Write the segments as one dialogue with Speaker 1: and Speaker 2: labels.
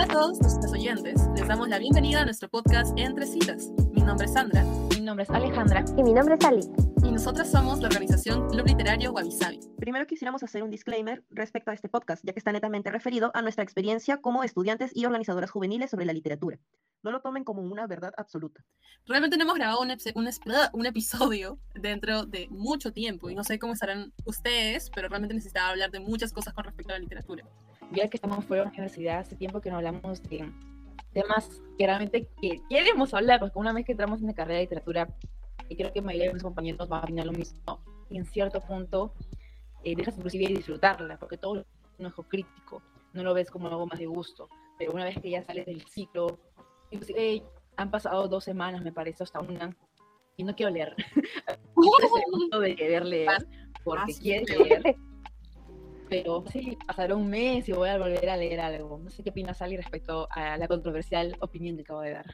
Speaker 1: Hola a todos nuestros oyentes, les damos la bienvenida a nuestro podcast Entre Citas. Mi nombre es Sandra.
Speaker 2: Mi nombre es Alejandra.
Speaker 3: Y mi nombre es Ali.
Speaker 1: Y nosotras somos la organización Club Literario Wabi
Speaker 4: Primero quisiéramos hacer un disclaimer respecto a este podcast, ya que está netamente referido a nuestra experiencia como estudiantes y organizadoras juveniles sobre la literatura. No lo tomen como una verdad absoluta.
Speaker 1: Realmente no hemos grabado un, un, episodio dentro de mucho tiempo y no sé cómo estarán ustedes, pero realmente necesitaba hablar de muchas cosas con respecto a la literatura.
Speaker 2: Ya que estamos fuera de la universidad, hace tiempo que no hablamos de temas que realmente que queremos hablar, porque una vez que entramos en la carrera de literatura, y creo que mayoría de mis compañeros van a opinar lo mismo, y en cierto punto eh, dejas inclusive de disfrutarla, porque todo es un ojo crítico, no lo ves como algo más de gusto, pero una vez que ya sales del ciclo, inclusive han pasado dos semanas, me parece, hasta una, y no quiero leer. es el punto de querer leer, porque quiero leer, pero sí, pasará un mes y voy a volver a leer algo. No sé qué opinas, Sally, respecto a la controversial opinión que acabo de dar.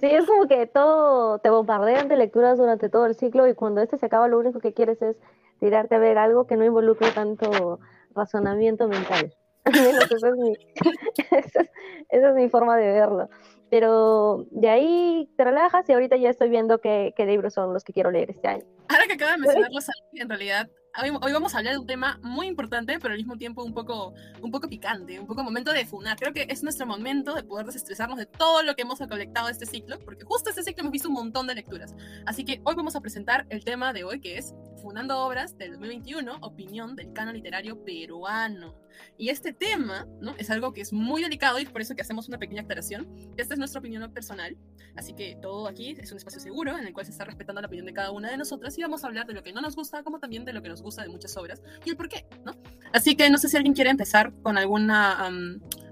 Speaker 3: Sí, es como que todo te bombardean de lecturas durante todo el ciclo y cuando este se acaba lo único que quieres es tirarte a ver algo que no involucre tanto razonamiento mental. esa, es mi, esa, es, mi, forma de verlo. Pero de ahí te relajas y ahorita ya estoy viendo qué, qué libros son los que quiero leer este año.
Speaker 1: Ahora que acaba de mencionarlo, en realidad hoy, vamos a hablar de un tema muy importante, pero al mismo tiempo un poco, un poco picante, un poco momento de funar. Creo que es nuestro momento de poder desestresarnos de todo lo que hemos colectado este ciclo, porque justo este ciclo hemos visto un montón de lecturas. Así que hoy vamos a presentar el tema de hoy, que es Funando Obras del 2021, opinión del canon literario peruano. Y este tema, ¿no? Es algo que es muy delicado y es por eso que hacemos una pequeña aclaración. Esta es nuestra opinión personal, así que todo aquí es un espacio seguro en el cual se está respetando la opinión de cada una de nosotras y vamos a hablar de lo que no nos gusta, como también de lo que nos gusta de muchas obras y el por qué, ¿no? Así que no sé si alguien quiere empezar con alguna,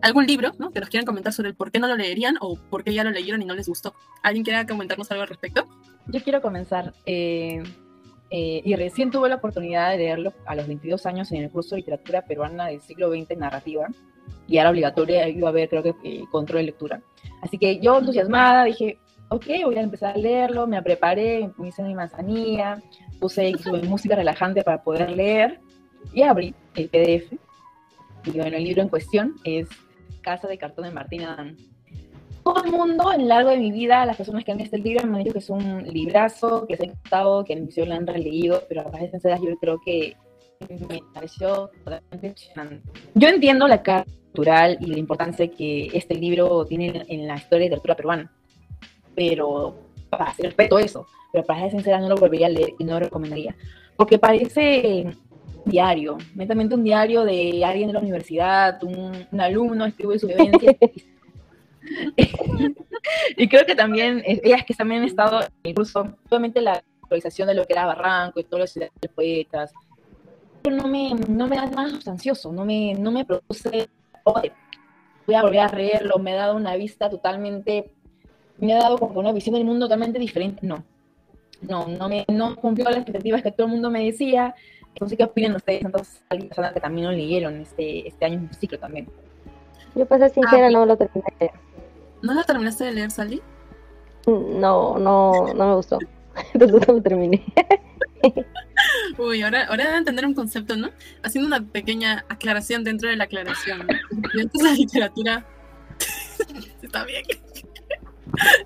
Speaker 1: algún libro, ¿no? Que nos quieran comentar sobre el por qué no lo leerían o por qué ya lo leyeron y no les gustó. ¿Alguien quiere comentarnos algo al respecto?
Speaker 2: Yo quiero comenzar. Eh, eh, y recién tuve la oportunidad de leerlo a los 22 años en el curso de literatura peruana del siglo XX narrativa. Y era obligatoria, iba a ver, creo que, el control de lectura. Así que yo entusiasmada dije, ok, voy a empezar a leerlo, me preparé, me hice mi manzanilla, puse música relajante para poder leer y abrí el PDF. Y bueno, el libro en cuestión es Casa de Cartón de Martín Adán. Todo el mundo, en lo largo de mi vida, las personas que han visto el libro me han dicho que es un librazo, que se ha gustado, que museo lo han releído, pero a raíz de yo creo que me pareció totalmente impresionante. Yo entiendo la carga cultural y la importancia que este libro tiene en la historia de literatura peruana, pero para respeto eso, pero para ser sincera no lo volvería a leer y no lo recomendaría, porque parece diario, netamente un diario de alguien de la universidad, un, alumno escribe su vivencia. y creo que también, ellas que también han estado curso, obviamente la actualización de lo que era Barranco y todos los de poetas, pero no me, no me da más sustancioso, no me, no me produce, voy a volver a leerlo, me ha dado una vista totalmente, me ha dado como una visión del mundo totalmente diferente, no no, no, me, no cumplió las expectativas que todo el mundo me decía. Entonces, ¿qué opinan ustedes? Entonces, alguien que también lo leyeron este, este año en ciclo también.
Speaker 3: Yo, para ser sincera, ah, no lo terminé.
Speaker 1: ¿No lo terminaste de leer, Sally?
Speaker 3: No, no, no me gustó. Entonces no lo terminé.
Speaker 1: Uy, ahora, ahora debe entender un concepto, ¿no? Haciendo una pequeña aclaración dentro de la aclaración. Entonces la literatura está bien.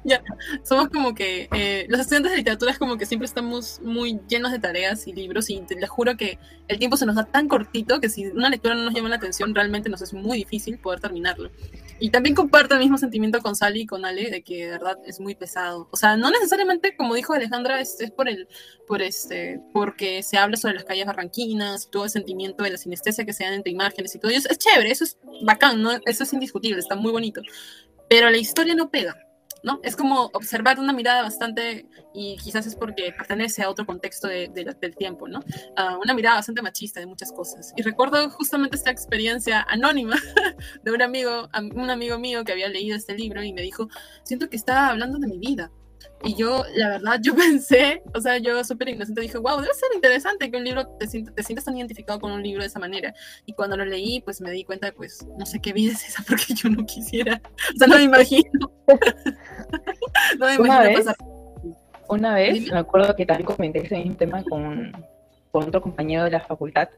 Speaker 1: ya, somos como que eh, los estudiantes de literatura es como que siempre estamos muy llenos de tareas y libros y te, les juro que el tiempo se nos da tan cortito que si una lectura no nos llama la atención realmente nos es muy difícil poder terminarlo. Y también comparto el mismo sentimiento con Sally y con Ale de que de verdad es muy pesado. O sea, no necesariamente como dijo Alejandra es, es por el por este porque se habla sobre las calles barranquinas y todo el sentimiento de la sinestesia que se dan entre imágenes y todo. eso es chévere, eso es bacán, ¿no? Eso es indiscutible, está muy bonito. Pero la historia no pega ¿no? Es como observar una mirada bastante, y quizás es porque pertenece a otro contexto de, del tiempo, ¿no? Uh, una mirada bastante machista de muchas cosas. Y recuerdo justamente esta experiencia anónima de un amigo, un amigo mío que había leído este libro y me dijo, siento que está hablando de mi vida. Y yo, la verdad, yo pensé, o sea, yo súper inocente dije, wow, debe ser interesante que un libro te, te, sientas tan identificado con un libro de esa manera. Y cuando lo leí, pues me di cuenta, pues, no sé qué vida es esa porque yo no quisiera. O sea, no me imagino.
Speaker 2: no me imagino una vez, pasar. Una vez, me acuerdo que también comenté ese mismo tema con, con otro compañero de la facultad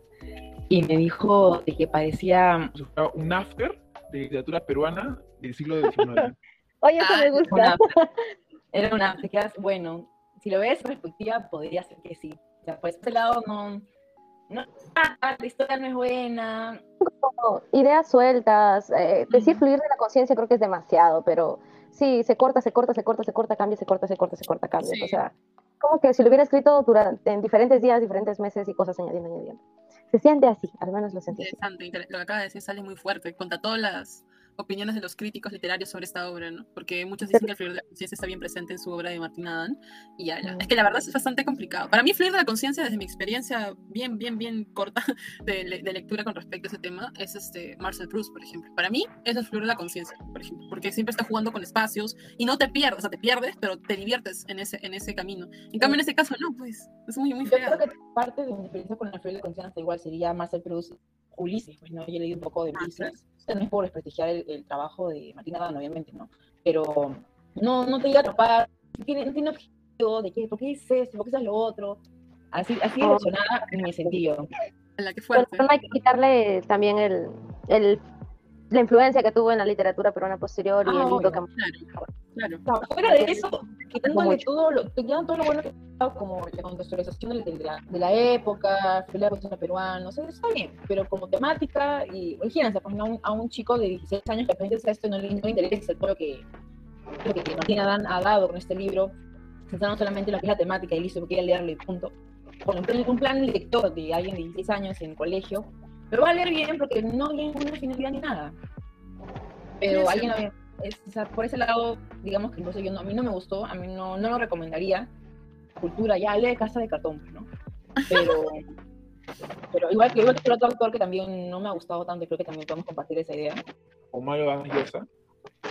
Speaker 2: y me dijo de que parecía
Speaker 5: un after de literatura peruana del siglo XIX.
Speaker 3: Oye, eso
Speaker 1: Ah,
Speaker 3: me gusta.
Speaker 2: Era una, te quedas, bueno, si lo ves en perspectiva, podría ser que sí. O sea, por ese lado no, no, ah, la historia no es buena.
Speaker 3: como ideas sueltas, eh, decir fluir de la conciencia creo que es demasiado, pero sí, se corta, se corta, se corta, se corta, cambia, se corta, se corta, se corta, cambia.
Speaker 1: Sí.
Speaker 3: O sea, como que si lo hubiera escrito durante en diferentes días, diferentes meses y cosas añadiendo, añadiendo. Se siente así, al menos lo sentí así.
Speaker 1: Interesante, inter- lo que acaba de decir sale muy fuerte contra todas las opiniones de los críticos literarios sobre esta obra, ¿no? Porque muchos dicen que el fluir de la conciencia está bien presente en su obra de Martín Adán y ya, ya. Es que la verdad es bastante complicado. Para mí, fluir de la conciencia, desde mi experiencia bien, bien, bien corta de, de lectura con respecto a ese tema, es este Marcel Proust, por ejemplo. Para mí, eso es fluir de la conciencia, por ejemplo, porque siempre está jugando con espacios y no te pierdes, o sea, te pierdes, pero te diviertes en ese, en ese camino. En cambio, en ese caso, no, pues, es muy, muy
Speaker 2: Yo
Speaker 1: feo.
Speaker 2: creo que parte de mi experiencia con el fluir de conciencia igual sería Marcel Proust, Ulises, pues no, yo leído un poco de
Speaker 1: Ah,
Speaker 2: Ulises, no es por desprestigiar el, el trabajo de Martín Adán, obviamente, ¿no? Pero no, no te llega a atrapar, no tiene, no tiene objetivo de qué, por qué es esto, por qué es lo otro, así, así
Speaker 3: Oh.
Speaker 2: emocionada en mi sentido.
Speaker 1: La que
Speaker 3: Pero
Speaker 1: fuerte.
Speaker 3: no hay que quitarle también el, el- la influencia que tuvo en la literatura peruana posterior y
Speaker 2: Ah,
Speaker 3: el libro que
Speaker 1: Claro, claro.
Speaker 2: O sea, fuera de eso, quitándole todo lo, quitando todo lo bueno que como la contextualización de, la, de la época, la cuestión peruana, o sea, está bien, pero como temática, y imagínense, pues, a, un, a un chico de 16 años que aprende esto y no le, no le interesa todo lo que, lo que Martín Adán ha dado con este libro, centrando solamente en lo que es la temática y listo, porque quiere leerlo y punto. Plan, un plan lector de alguien de 16 años en el colegio, pero va a leer bien porque no hay ninguna finalidad ni nada. Pero
Speaker 1: Sí, sí.
Speaker 2: alguien lo ve es- o sea, por ese lado, digamos que incluso yo no, a mí no me gustó, a mí no, no lo recomendaría. Cultura, ya lee Casa de Cartón, pues, ¿no? Pero, pero igual que igual que el otro autor que también no me ha gustado tanto, y creo que también podemos compartir esa idea.
Speaker 5: O Mario Vargas Llosa.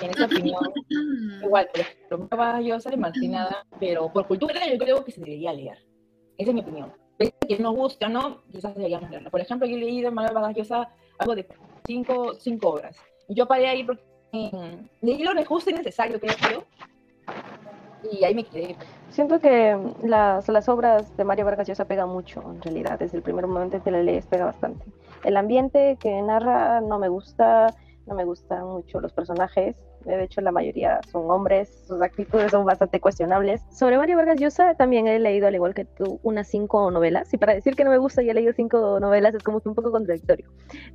Speaker 2: En esa opinión, igual, por ejemplo, me va yo soy Martinada, pero por cultura yo creo que se debería leer. Esa es mi opinión. Que nos guste o no, quizás deberíamos leerla. Por ejemplo, yo he leído en Manuel Vargas Llosa algo de cinco, cinco obras. Y yo paré ahí porque mm, leí lo justo y necesario, creo yo. Y ahí me quedé.
Speaker 3: Siento que las, las obras de Mario Vargas Llosa pegan mucho, en realidad, desde el primer momento en que la lees pega bastante. El ambiente que narra no me gusta, no me gustan mucho los personajes, de hecho la mayoría son hombres, sus actitudes son bastante cuestionables. Sobre Mario Vargas Llosa también he leído, al igual que tú, unas cinco novelas, y para decir que no me gusta y he leído cinco novelas es como que un poco contradictorio.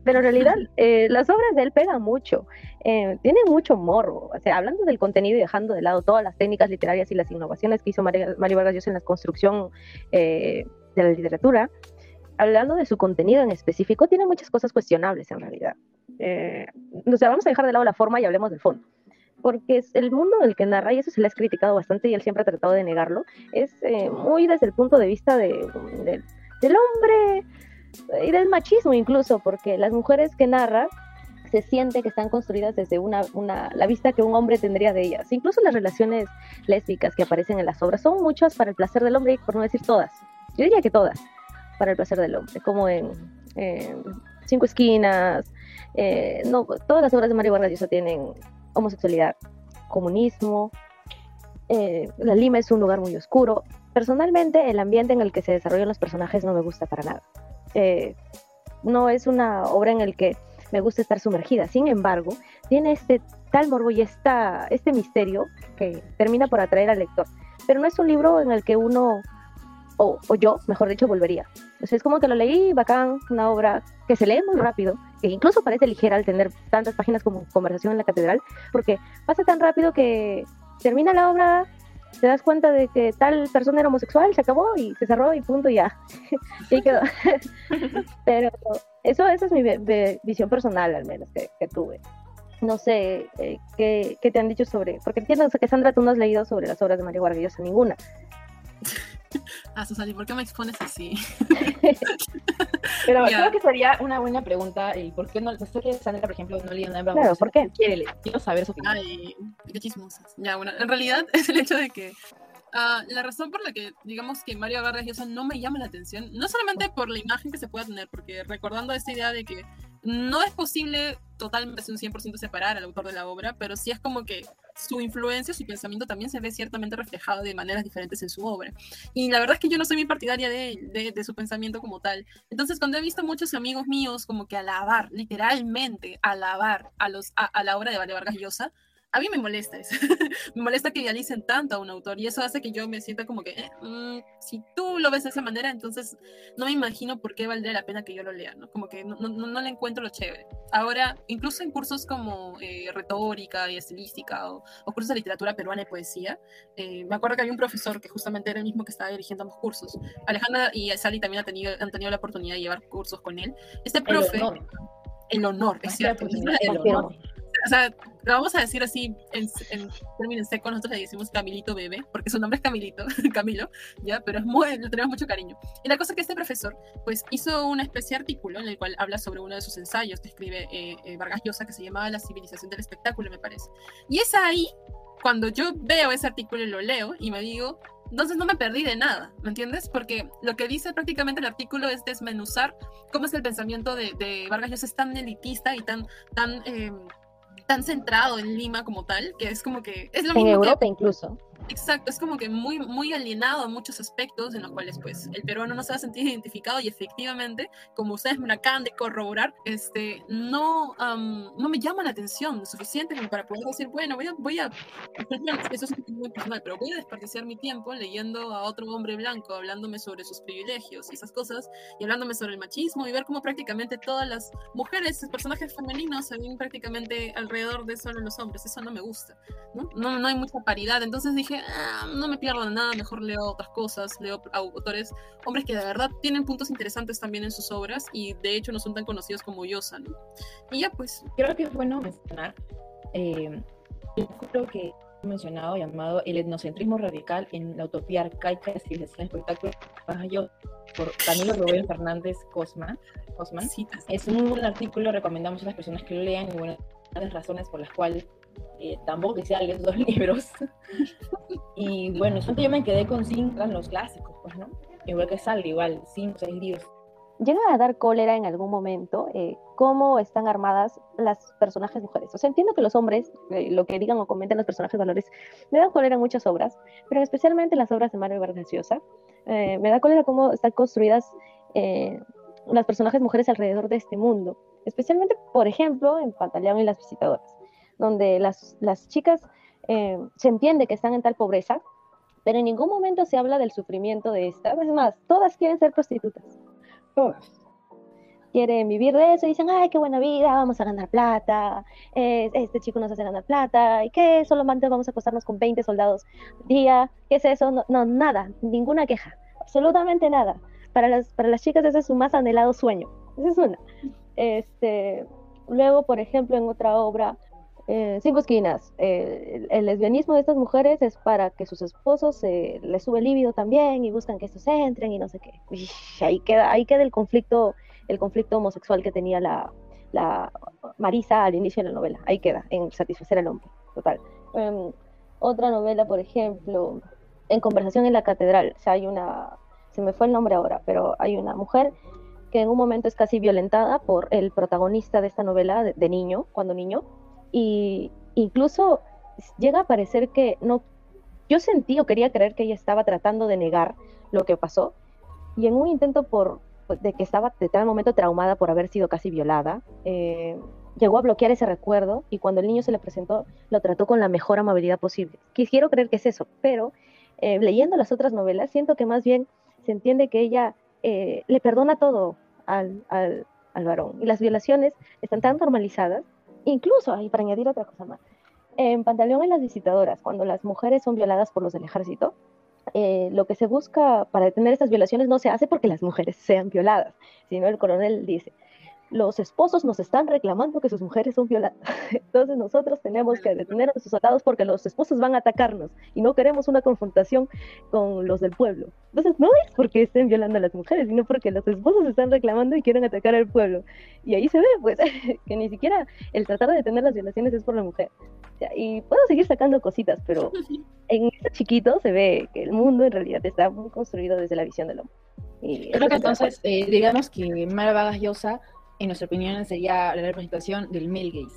Speaker 3: Pero en realidad eh, las obras de él pegan mucho, eh, tienen mucho morro, o sea, hablando del contenido y dejando de lado todas las técnicas literarias y las innovaciones que hizo Mario, Mario Vargas Llosa en la construcción eh, de la literatura, hablando de su contenido en específico, tiene muchas cosas cuestionables en realidad. Eh, o sea, vamos a dejar de lado la forma y hablemos del fondo. Porque es el mundo en el que narra, y eso se le ha criticado bastante y él siempre ha tratado de negarlo, es eh, muy desde el punto de vista de, de- del hombre y del machismo incluso, porque las mujeres que narra se siente que están construidas desde una, una, la vista que un hombre tendría de ellas. Incluso las relaciones lésbicas que aparecen en las obras son muchas para el placer del hombre, por no decir todas. Yo diría que todas, para el placer del hombre, como en, en Cinco Esquinas. eh, no, todas las obras de Mario Vargas Llosa tienen homosexualidad, comunismo. eh, la Lima es un lugar muy oscuro. Personalmente, el ambiente en el que se desarrollan los personajes no me gusta para nada. Eh, no es una obra en el que me gusta estar sumergida. Sin embargo, tiene este tal morbo y esta, este misterio que termina por atraer al lector. Pero no es un libro en el que uno, o, o yo, mejor dicho, volvería. O sea, es como que lo leí, bacán, una obra que se lee muy rápido, que incluso parece ligera al tener tantas páginas como Conversación en la Catedral, porque pasa tan rápido que termina la obra, te das cuenta de que tal persona era homosexual, se acabó y se cerró y punto, y ya. y quedó. Pero eso, esa es mi visión personal, al menos, que, que tuve. No sé eh, ¿qué, qué te han dicho sobre. Porque entiendo que Sandra, tú no has leído sobre las obras de Mario Vargas Llosa ninguna.
Speaker 1: Ah, Susana, ¿por qué me expones así?
Speaker 2: Pero
Speaker 1: Ya.
Speaker 2: creo que sería una buena pregunta el por qué no, sé que Sandra, por ejemplo, no leía nada
Speaker 3: Claro, ¿por qué?
Speaker 2: Quiere, leer, quiero saber su opinión.
Speaker 1: Ay, qué chismosas. Ya, bueno, en realidad es el hecho de que ah, la razón por la que, digamos, que Mario Vargas Llosa no me llama la atención, no solamente por la imagen que se pueda tener, porque recordando esta idea de que no es posible totalmente un 100% separar al autor de la obra, pero sí es como que su influencia, su pensamiento también se ve ciertamente reflejado de maneras diferentes en su obra. Y la verdad es que yo no soy muy partidaria de, de, de su pensamiento como tal. Entonces, cuando he visto muchos amigos míos como que alabar, literalmente alabar a, los, a, a la obra de Vargas Llosa, a mí me molesta eso. me molesta que idealicen tanto a un autor y eso hace que yo me sienta como que, eh, mmm, si tú lo ves de esa manera, entonces no me imagino por qué valdría la pena que yo lo lea, ¿no? Como que no, no, no le encuentro lo chévere. Ahora, incluso en cursos como eh, retórica y estilística o, o, cursos de literatura peruana y poesía, eh, me acuerdo que había un profesor que justamente era el mismo que estaba dirigiendo ambos cursos. Alejandra y Sally también han tenido, han tenido la oportunidad de llevar cursos con él. Este profe... El honor, el honor es cierto. El honor o sea, lo vamos a decir así en, en términos secos, nosotros le decimos Camilito Bebé, porque su nombre es Camilito, Camilo, ya, pero es muy, le tenemos mucho cariño. Y la cosa es que este profesor, pues, hizo una especie de artículo en el cual habla sobre uno de sus ensayos que escribe eh, eh, Vargas Llosa, que se llamaba La civilización del espectáculo, me parece. Y es ahí, cuando yo veo ese artículo y lo leo, y me digo, entonces no me perdí de nada, ¿me entiendes? Porque lo que dice prácticamente el artículo es desmenuzar cómo es el pensamiento de, de Vargas Llosa, es tan elitista y tan, tan eh, tan centrado en Lima como tal, que es como que es lo
Speaker 3: en
Speaker 1: mismo
Speaker 3: Europa
Speaker 1: que,
Speaker 3: incluso.
Speaker 1: Exacto, es como que muy, muy alienado en muchos aspectos en los cuales pues el peruano no se va a sentir identificado y efectivamente, como ustedes me acaban de corroborar, este, no, um, no me llama la atención suficiente como para poder decir, bueno, voy a, voy a, eso es muy personal, pero voy a desperdiciar mi tiempo leyendo a otro hombre blanco hablándome sobre sus privilegios y esas cosas y hablándome sobre el machismo y ver cómo prácticamente todas las mujeres, personajes femeninos se ven prácticamente alrededor de solo los hombres, eso no me gusta, ¿no? No, no hay mucha paridad, entonces dije, ah, no me pierdo de nada, mejor leo otras cosas, leo autores, hombres que de verdad tienen puntos interesantes también en sus obras y de hecho no son tan conocidos como Yosa, ¿no? Y ya pues.
Speaker 2: Creo que es bueno mencionar eh, el libro que he mencionado llamado El etnocentrismo radical en la utopía arcaica de civilización espectáculo por Camilo Rubén Fernández Cosman. Cosman.
Speaker 1: Sí,
Speaker 2: es un buen artículo, recomendamos a las personas que lo lean y bueno, las razones por las cuales eh, tampoco quisiera leer dos libros. y bueno, yo me quedé con cinco, los clásicos, pues, ¿no? Igual que sale, igual, cinco, seis libros.
Speaker 3: Llega a dar cólera en algún momento eh, cómo están armadas las personajes mujeres. O sea, entiendo que los hombres, eh, lo que digan o comenten los personajes valores, me dan cólera en muchas obras, pero especialmente en las obras de Mario Vargas Llosa. Eh, me da cólera cómo están construidas las personajes mujeres alrededor de este mundo. Especialmente, por ejemplo, en Pantaleón y las visitadoras donde las, las chicas eh, se entiende que están en tal pobreza, pero en ningún momento se habla del sufrimiento de estas. Es más, todas quieren ser prostitutas. Todas. Quieren vivir de eso y dicen, ay, qué buena vida, vamos a ganar plata, eh, este chico nos hace ganar plata, ¿y qué? Solamente vamos a acostarnos con 20 soldados día, ¿qué es eso? No, no, nada, ninguna queja, absolutamente nada. Para las, para las chicas ese es su más anhelado sueño, esa es una. Este, luego, por ejemplo, en otra obra, eh, cinco esquinas. Eh, el, el, lesbianismo de estas mujeres es para que sus esposos eh, les sube el líbido también y buscan que estos entren y no sé qué. Y ahí queda, ahí queda el conflicto, el conflicto homosexual que tenía la, Marisa al inicio de la novela. Ahí queda, en satisfacer al hombre. Total. Um, otra novela, por ejemplo, en Conversación en la Catedral. Hay una, se me fue el nombre ahora, pero hay una mujer que en un momento es casi violentada por el protagonista de esta novela de niño, cuando niño, y incluso llega a parecer que no, yo sentí o quería creer que ella estaba tratando de negar lo que pasó y en un intento por de que estaba de tal momento traumada por haber sido casi violada, eh, llegó a bloquear ese recuerdo y cuando el niño se le presentó lo trató con la mejor amabilidad posible. Quisiera creer que es eso, pero eh, leyendo las otras novelas siento que más bien se entiende que ella eh, le perdona todo al, al, al varón y las violaciones están tan normalizadas Incluso, ahí para añadir otra cosa más, en Pantaleón en las visitadoras, cuando las mujeres son violadas por los del ejército, eh, lo que se busca para detener estas violaciones no se hace porque las mujeres sean violadas, sino el coronel dice, los esposos nos están reclamando que sus mujeres son violadas. Entonces nosotros tenemos que detener a nuestros soldados porque los esposos van a atacarnos y no queremos una confrontación con los del pueblo. Entonces no es porque estén violando a las mujeres, sino porque los esposos están reclamando y quieren atacar al pueblo. Y ahí se ve, pues, que ni siquiera el tratar de detener las violaciones es por la mujer. O sea, y puedo seguir sacando cositas, pero en este chiquito se ve que el mundo en realidad está muy construido desde la visión del hombre.
Speaker 2: Y Creo que entonces, eh, digamos que Mara Vargas Llosa en nuestra opinión, sería la representación del male gaze.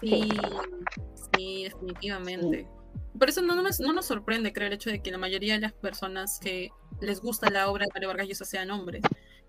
Speaker 1: Sí, sí, definitivamente. Por eso no, no, nos- no nos sorprende, creo, el hecho de que la mayoría de las personas que les gusta la obra de Mario Vargas Llosa sean hombres.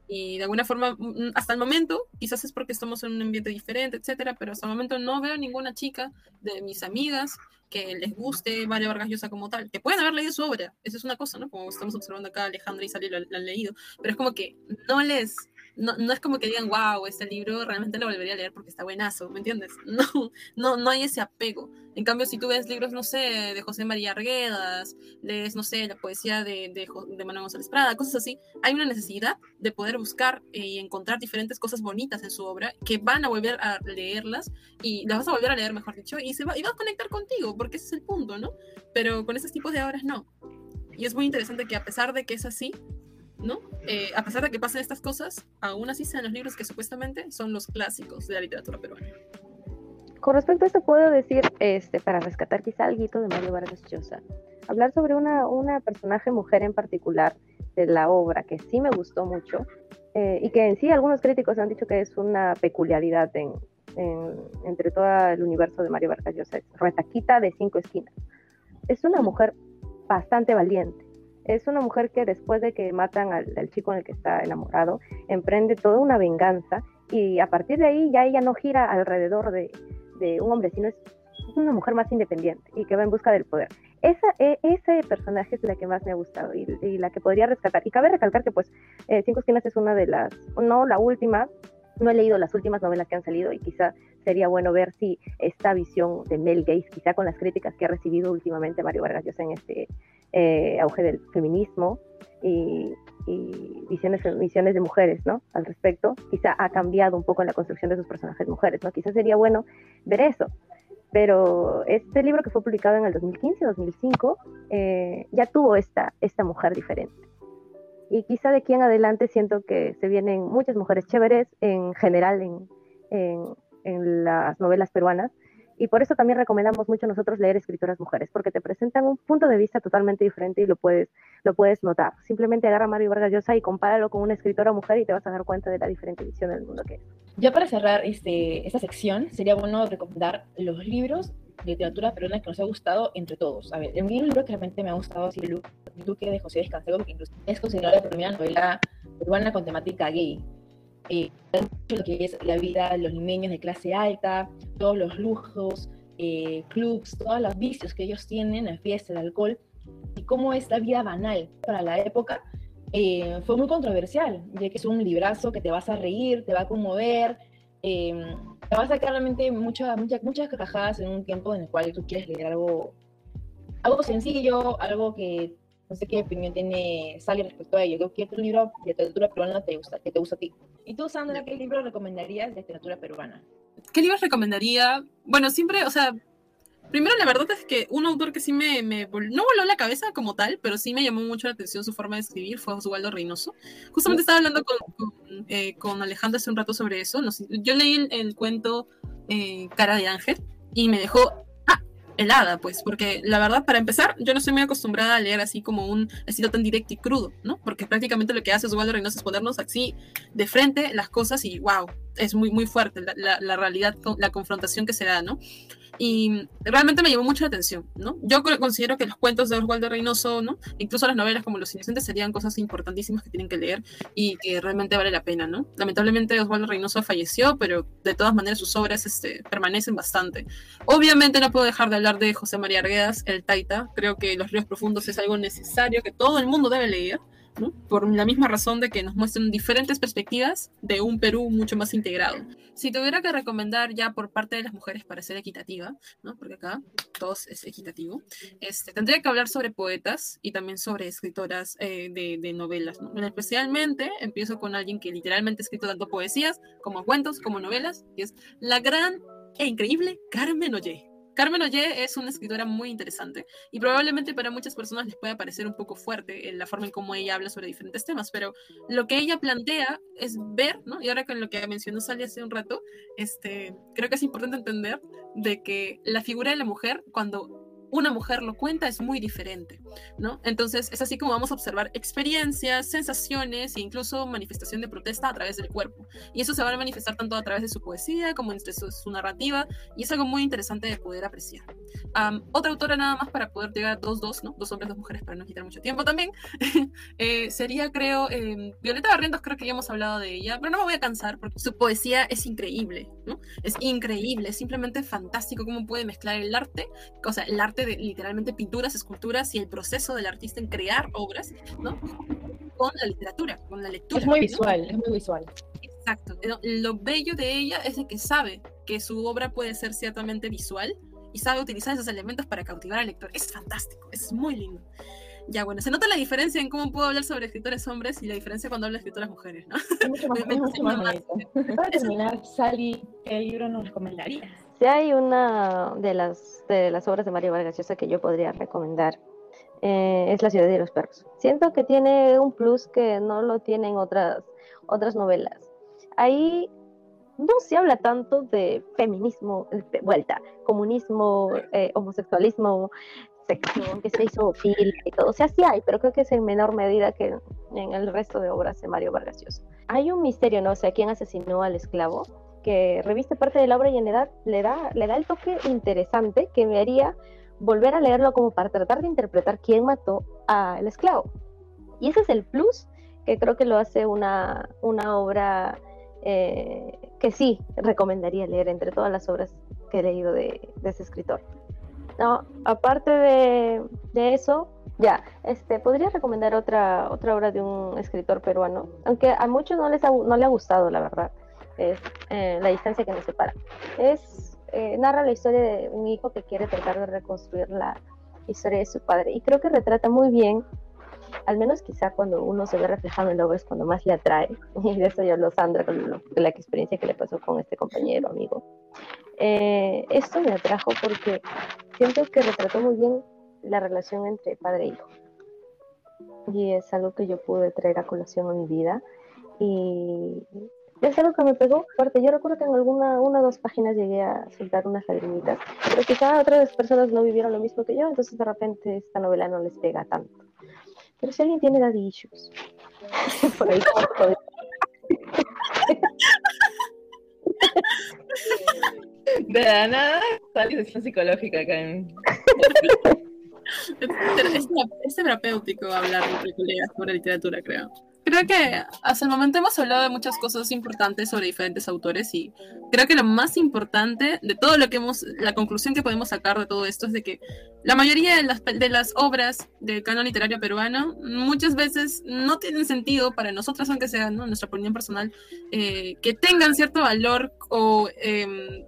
Speaker 1: Y de alguna forma, mm, hasta el momento, quizás es porque estamos en un ambiente diferente, etcétera, pero hasta el momento no veo ninguna chica de mis amigas que les guste Mario Vargas Llosa como tal, que pueden haber leído su obra, esa es una cosa, ¿no? Como estamos observando acá, Alejandra y Sally lo, lo han leído, pero es como que no les, no, no es como que digan, wow, este libro realmente lo volvería a leer porque está buenazo, ¿me entiendes? No, no, no hay ese apego. En cambio, si tú ves libros, no sé, de José María Arguedas, lees, no sé, la poesía de, de, de Manuel González Prada, cosas así, hay una necesidad de poder buscar y encontrar diferentes cosas bonitas en su obra que van a volver a leerlas y las vas a volver a leer, mejor dicho, y, se va, y va a conectar contigo, porque ese es el punto, ¿no? Pero con esos tipos de obras no. Y es muy interesante que a pesar de que es así, ¿no? Eh, a pesar de que pasen estas cosas, aún así sean los libros que supuestamente son los clásicos de la literatura peruana.
Speaker 3: Con respecto a esto puedo decir, este, para rescatar quizá algo de Mario Vargas Llosa, hablar sobre una, una personaje mujer en particular de la obra que sí me gustó mucho eh, y que en sí algunos críticos han dicho que es una peculiaridad en, en- entre todo el universo de Mario Vargas Llosa, es Retaquita de cinco esquinas. Es una mujer bastante valiente. Es una mujer que después de que matan al, chico en el que está enamorado, emprende toda una venganza y a partir de ahí ya ella no gira alrededor de, de un hombre, sino es una mujer más independiente y que va en busca del poder. Esa, e- ese personaje es la que más me ha gustado y, la que podría rescatar. Y cabe recalcar que pues eh, Cinco Esquinas es una de las, no la última, no he leído las últimas novelas que han salido y quizá sería bueno ver si esta visión de Mel Gaze, quizá con las críticas que ha recibido últimamente Mario Vargas Llosa en este eh, auge del feminismo y, y visiones, visiones de mujeres, ¿no? Al respecto, quizá ha cambiado un poco en la construcción de sus personajes mujeres, ¿no? Quizá sería bueno ver eso. Pero este libro que fue publicado en el 2015-2005 eh, ya tuvo esta, esta mujer diferente. Y quizá de aquí en adelante siento que se vienen muchas mujeres chéveres en general en, en, en las novelas peruanas. Y por eso también recomendamos mucho nosotros leer escritoras mujeres, porque te presentan un punto de vista totalmente diferente y lo puedes, lo puedes notar. Simplemente agarra a Mario Vargas Llosa y compáralo con una escritora mujer y te vas a dar cuenta de la diferente visión del mundo que es.
Speaker 2: Ya para cerrar este, esta sección, sería bueno recomendar los libros de literatura peruana que nos ha gustado entre todos. A ver, el libro que realmente me ha gustado es el Duque de José Descansego, que incluso es considerada la primera novela peruana con temática gay. Eh, lo que es la vida de los limeños de clase alta, todos los lujos, eh, clubs, todos los vicios que ellos tienen, la fiesta, el alcohol, y cómo es la vida banal para la época, eh, fue muy controversial, ya que es un librazo que te vas a reír, te va a conmover, eh, te va a sacar realmente muchas muchas muchas carcajadas en un tiempo en el cual tú quieres leer algo, algo sencillo, algo que no sé qué opinión tiene Sally respecto a ello. Creo que otro libro de literatura peruana te gusta, que te gusta a ti. ¿Y tú, Sandra, qué libro recomendarías de literatura peruana?
Speaker 1: ¿Qué libros recomendaría? Bueno, siempre, o sea, primero la verdad es que un autor que sí me, me vol- no voló la cabeza como tal, pero sí me llamó mucho la atención su forma de escribir fue Osvaldo Reynoso. Justamente estaba hablando con, con, eh, con Alejandra hace un rato sobre eso. No sé, yo leí el, el cuento eh, Cara de Ángel y me dejó helada, pues, porque la verdad, para empezar, yo no estoy muy acostumbrada a leer así como un estilo tan directo y crudo, ¿no? Porque prácticamente lo que hace Osvaldo Reynoso es ponernos así de frente las cosas y wow, es muy, muy fuerte la, la, la realidad, la confrontación que se da, ¿no? Y realmente me llamó mucho la atención, ¿no? Yo considero que los cuentos de Osvaldo Reynoso, ¿no? Incluso las novelas como Los Inocentes serían cosas importantísimas que tienen que leer y que realmente vale la pena, ¿no? Lamentablemente Osvaldo Reynoso falleció, pero de todas maneras sus obras este, permanecen bastante. Obviamente no puedo dejar de hablar de José María Arguedas, El Taita. Creo que Los Ríos Profundos es algo necesario que todo el mundo debe leer. ¿No? Por la misma razón de que nos muestran diferentes perspectivas de un Perú mucho más integrado. Si tuviera que recomendar ya por parte de las mujeres para ser equitativa, ¿no? porque acá todo es equitativo, este, tendría que hablar sobre poetas y también sobre escritoras eh, de, de, novelas. ¿no? Especialmente empiezo con alguien que literalmente ha escrito tanto poesías como cuentos como novelas, que es la gran e increíble Carmen Ollé. Carmen Ollé es una escritora muy interesante y probablemente para muchas personas les pueda parecer un poco fuerte en la forma en cómo ella habla sobre diferentes temas, pero lo que ella plantea es ver, ¿no? Y ahora con lo que mencionó Sally hace un rato, este, creo que es importante entender de que la figura de la mujer, cuando una mujer lo cuenta es muy diferente, ¿no? Entonces es así como vamos a observar experiencias, sensaciones e incluso manifestación de protesta a través del cuerpo. Y eso se va a manifestar tanto a través de su poesía como entre su, su narrativa y es algo muy interesante de poder apreciar. Am, otra autora nada más para poder llegar a dos, dos, ¿no? Dos hombres, dos mujeres para no quitar mucho tiempo también. eh, sería, creo, eh, Violeta Barrientos, creo que ya hemos hablado de ella, pero no me voy a cansar porque su poesía es increíble, ¿no? Es increíble, es simplemente fantástico cómo puede mezclar el arte, o sea, el arte de literalmente pinturas, esculturas y el proceso del artista en crear obras, ¿no? Con la literatura, con la lectura.
Speaker 2: Es muy
Speaker 1: ¿no?
Speaker 2: visual, es muy visual.
Speaker 1: Exacto. Lo- Lo bello de ella es de que sabe que su obra puede ser ciertamente visual y sabe utilizar esos elementos para cautivar al lector. Es fantástico, es muy lindo. Ya, bueno, se nota la diferencia en cómo puedo hablar sobre escritores hombres y la diferencia cuando hablo de escritoras mujeres, ¿no?
Speaker 2: Es mucho más, es mucho más bonito. Para terminar, Sally, ¿qué libro nos recomendarías?
Speaker 3: Si hay una de las, de las obras de Mario Vargas Llosa que yo podría recomendar, eh, es La ciudad de los perros. Siento que tiene un plus que no lo tienen otras, otras novelas. Ahí no se habla tanto de feminismo, de vuelta, comunismo, eh, homosexualismo, sexo, que se hizo fila y todo. O sea, sí hay, pero creo que es en menor medida que en el resto de obras de Mario Vargas Llosa. Hay un misterio, ¿no? O sea, ¿quién asesinó al esclavo? Que reviste parte de la obra y en edad le da, le da el toque interesante que me haría volver a leerlo como para tratar de interpretar quién mató al esclavo. Y ese es el plus que creo que lo hace una, una obra eh, que sí recomendaría leer entre todas las obras que he leído de, de ese escritor. No, aparte de, de eso, ya, este, podría recomendar otra, otra obra de un escritor peruano, aunque a muchos no les ha, no le ha gustado, la verdad es eh, la distancia que nos separa. Es, eh, narra la historia de un hijo que quiere tratar de reconstruir la historia de su padre y creo que retrata muy bien, al menos quizá cuando uno se ve reflejado en la es cuando más le atrae, y de eso yo lo Sandra con lo- la experiencia que le pasó con este compañero, amigo. Eh, esto me atrajo porque siento que retrató muy bien la relación entre padre e hijo. Y es algo que yo pude traer a colación a mi vida. Y es algo que me pegó fuerte. Yo recuerdo que en alguna una o dos páginas llegué a soltar unas lagrimitas, pero quizá otras personas no vivieron lo mismo que yo, entonces de repente esta novela no les pega tanto. Pero si alguien tiene daddy issues, por ahí.
Speaker 2: De la nada, Sally sesión psicológica acá en...
Speaker 1: Es, es, es terapéutico hablar entre colegas sobre literatura, creo. Creo que hasta el momento hemos hablado de muchas cosas importantes sobre diferentes autores y creo que lo más importante de todo lo que hemos, la conclusión que podemos sacar de todo esto es de que la mayoría de las, de las obras del canon literario peruano muchas veces no tienen sentido para nosotras, aunque sea ¿no? nuestra opinión personal, eh, que tengan cierto valor o... Eh,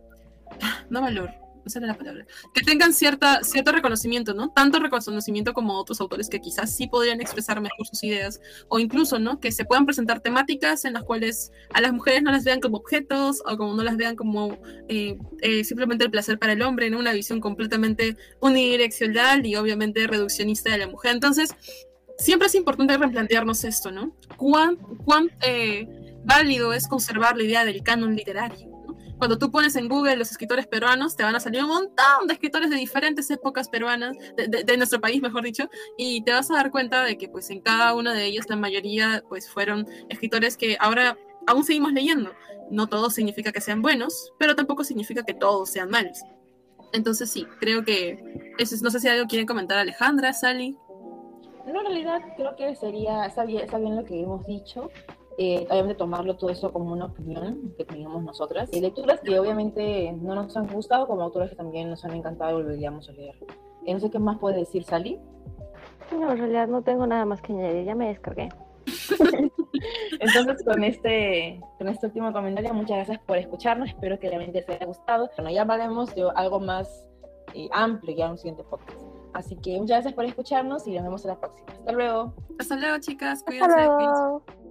Speaker 1: no valor, no sé la palabra, que tengan cierta, cierto reconocimiento, ¿no? Tanto reconocimiento como otros autores que quizás sí podrían expresar mejor sus ideas, o incluso, ¿no? Que se puedan presentar temáticas en las cuales a las mujeres no las vean como objetos o como no las vean como eh, eh, simplemente el placer para el hombre, en una visión completamente unidireccional y obviamente reduccionista de la mujer. Entonces, siempre es importante replantearnos esto, ¿no? ¿Cuán, cuán eh, válido es conservar la idea del canon literario? Cuando tú pones en Google los escritores peruanos, te van a salir un montón de escritores de diferentes épocas peruanas, de, de, de, nuestro país, mejor dicho, y te vas a dar cuenta de que pues en cada una de ellas la mayoría pues fueron escritores que ahora aún seguimos leyendo. No todos significa que sean buenos, pero tampoco significa que todos sean malos. Entonces sí, creo que eso es, no sé si algo quieren comentar Alejandra, Sally.
Speaker 2: No, en realidad creo que sería, está bien, lo que hemos dicho. Eh, obviamente tomarlo todo eso como una opinión que teníamos nosotras. Eh, lecturas que obviamente no nos han gustado, como autores que también nos han encantado y volveríamos a leer. Eh, no sé qué más puede decir Sally.
Speaker 3: No, en realidad no tengo nada más que añadir, ya me descargué.
Speaker 2: Entonces, con este, con este último comentario, muchas gracias por escucharnos. Espero que realmente les haya gustado. Bueno, ya hablaremos de algo más eh, amplio ya en un siguiente podcast. Así que muchas gracias por escucharnos y nos vemos en la próxima. Hasta luego.
Speaker 1: Hasta luego, chicas.
Speaker 3: Cuídense. Hasta luego. Cuídense.